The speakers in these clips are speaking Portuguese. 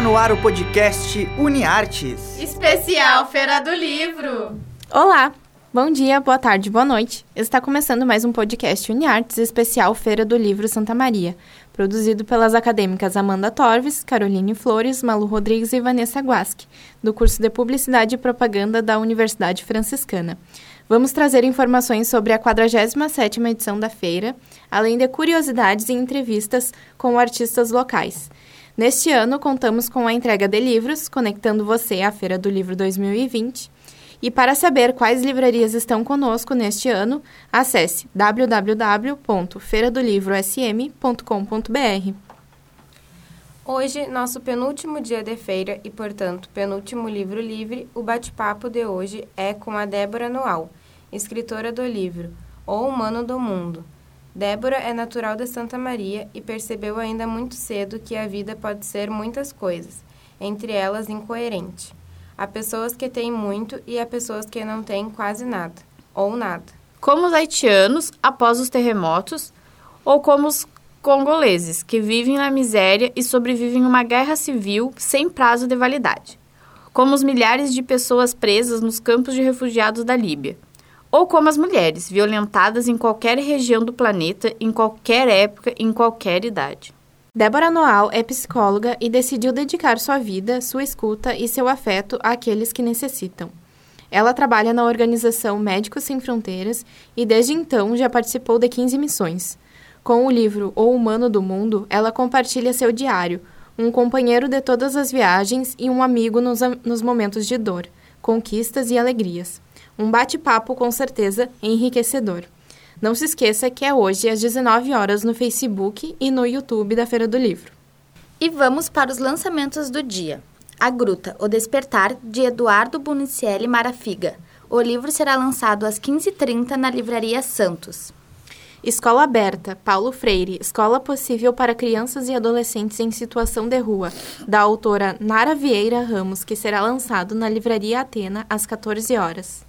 no ar o podcast UniArtes. Especial Feira do Livro. Olá, bom dia, boa tarde, boa noite. Está começando mais um podcast UniArtes Especial Feira do Livro Santa Maria, produzido pelas acadêmicas Amanda Torves, Caroline Flores, Malu Rodrigues e Vanessa Guasque, do curso de Publicidade e Propaganda da Universidade Franciscana. Vamos trazer informações sobre a 47ª edição da feira, além de curiosidades e entrevistas com artistas locais. Neste ano, contamos com a entrega de livros, conectando você à Feira do Livro 2020. E para saber quais livrarias estão conosco neste ano, acesse www.feiradolivrosm.com.br. Hoje, nosso penúltimo dia de feira e, portanto, penúltimo livro livre, o bate-papo de hoje é com a Débora Noal, escritora do livro O Humano do Mundo Débora é natural de Santa Maria e percebeu ainda muito cedo que a vida pode ser muitas coisas, entre elas incoerente. Há pessoas que têm muito e há pessoas que não têm quase nada, ou nada. Como os haitianos após os terremotos, ou como os congoleses, que vivem na miséria e sobrevivem uma guerra civil sem prazo de validade. Como os milhares de pessoas presas nos campos de refugiados da Líbia ou como as mulheres, violentadas em qualquer região do planeta, em qualquer época, em qualquer idade. Débora Noal é psicóloga e decidiu dedicar sua vida, sua escuta e seu afeto àqueles que necessitam. Ela trabalha na organização Médicos Sem Fronteiras e desde então já participou de 15 missões. Com o livro O Humano do Mundo, ela compartilha seu diário, um companheiro de todas as viagens e um amigo nos, nos momentos de dor, conquistas e alegrias. Um bate-papo com certeza enriquecedor. Não se esqueça que é hoje às 19 horas no Facebook e no YouTube da Feira do Livro. E vamos para os lançamentos do dia. A Gruta, O Despertar, de Eduardo Bunicielli Marafiga. O livro será lançado às 15h30 na Livraria Santos. Escola Aberta, Paulo Freire, Escola Possível para Crianças e Adolescentes em Situação de Rua, da autora Nara Vieira Ramos, que será lançado na Livraria Atena às 14 horas.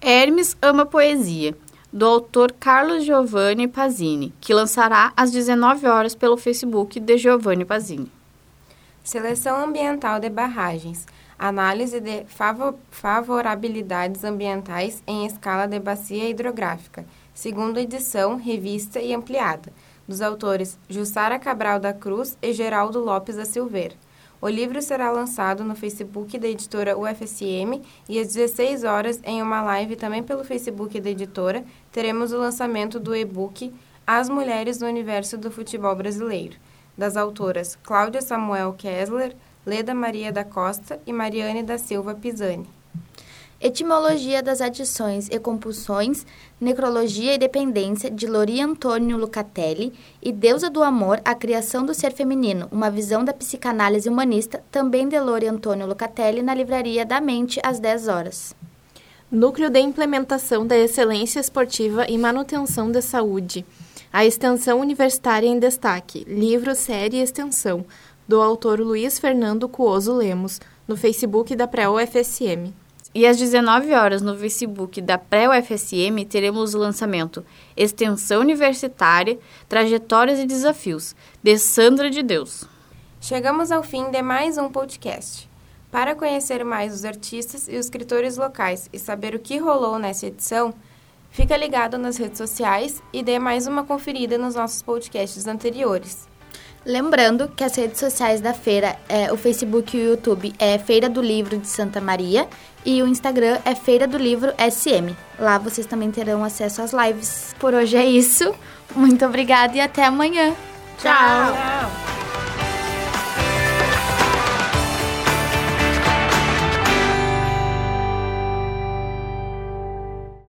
Hermes ama poesia, do autor Carlos Giovanni Pazini, que lançará às 19 horas pelo Facebook de Giovanni Pazini. Seleção ambiental de barragens. Análise de favor favorabilidades ambientais em escala de bacia hidrográfica. Segunda edição, revista e ampliada. Dos autores Jussara Cabral da Cruz e Geraldo Lopes da Silveira. O livro será lançado no Facebook da editora UFSM e às 16 horas, em uma live também pelo Facebook da editora, teremos o lançamento do e-book As Mulheres no Universo do Futebol Brasileiro, das autoras Cláudia Samuel Kessler, Leda Maria da Costa e Mariane da Silva Pisani. Etimologia das adições e compulsões, Necrologia e Dependência, de Lori Antônio Lucatelli, e Deusa do Amor, a Criação do Ser Feminino, uma visão da psicanálise humanista, também de Lori Antônio Lucatelli, na Livraria da Mente, às 10 horas. Núcleo de Implementação da Excelência Esportiva e Manutenção da Saúde. A Extensão Universitária em Destaque, livro, série e extensão, do autor Luiz Fernando Cuoso Lemos, no Facebook da Pré-UFSM. E às 19 horas no Facebook da Pré-UFSM teremos o lançamento Extensão Universitária, Trajetórias e Desafios, de Sandra de Deus. Chegamos ao fim de mais um podcast. Para conhecer mais os artistas e os escritores locais e saber o que rolou nessa edição, fica ligado nas redes sociais e dê mais uma conferida nos nossos podcasts anteriores. Lembrando que as redes sociais da feira, é, o Facebook e o YouTube é Feira do Livro de Santa Maria e o Instagram é Feira do Livro SM. Lá vocês também terão acesso às lives. Por hoje é isso. Muito obrigada e até amanhã. Tchau. Tchau.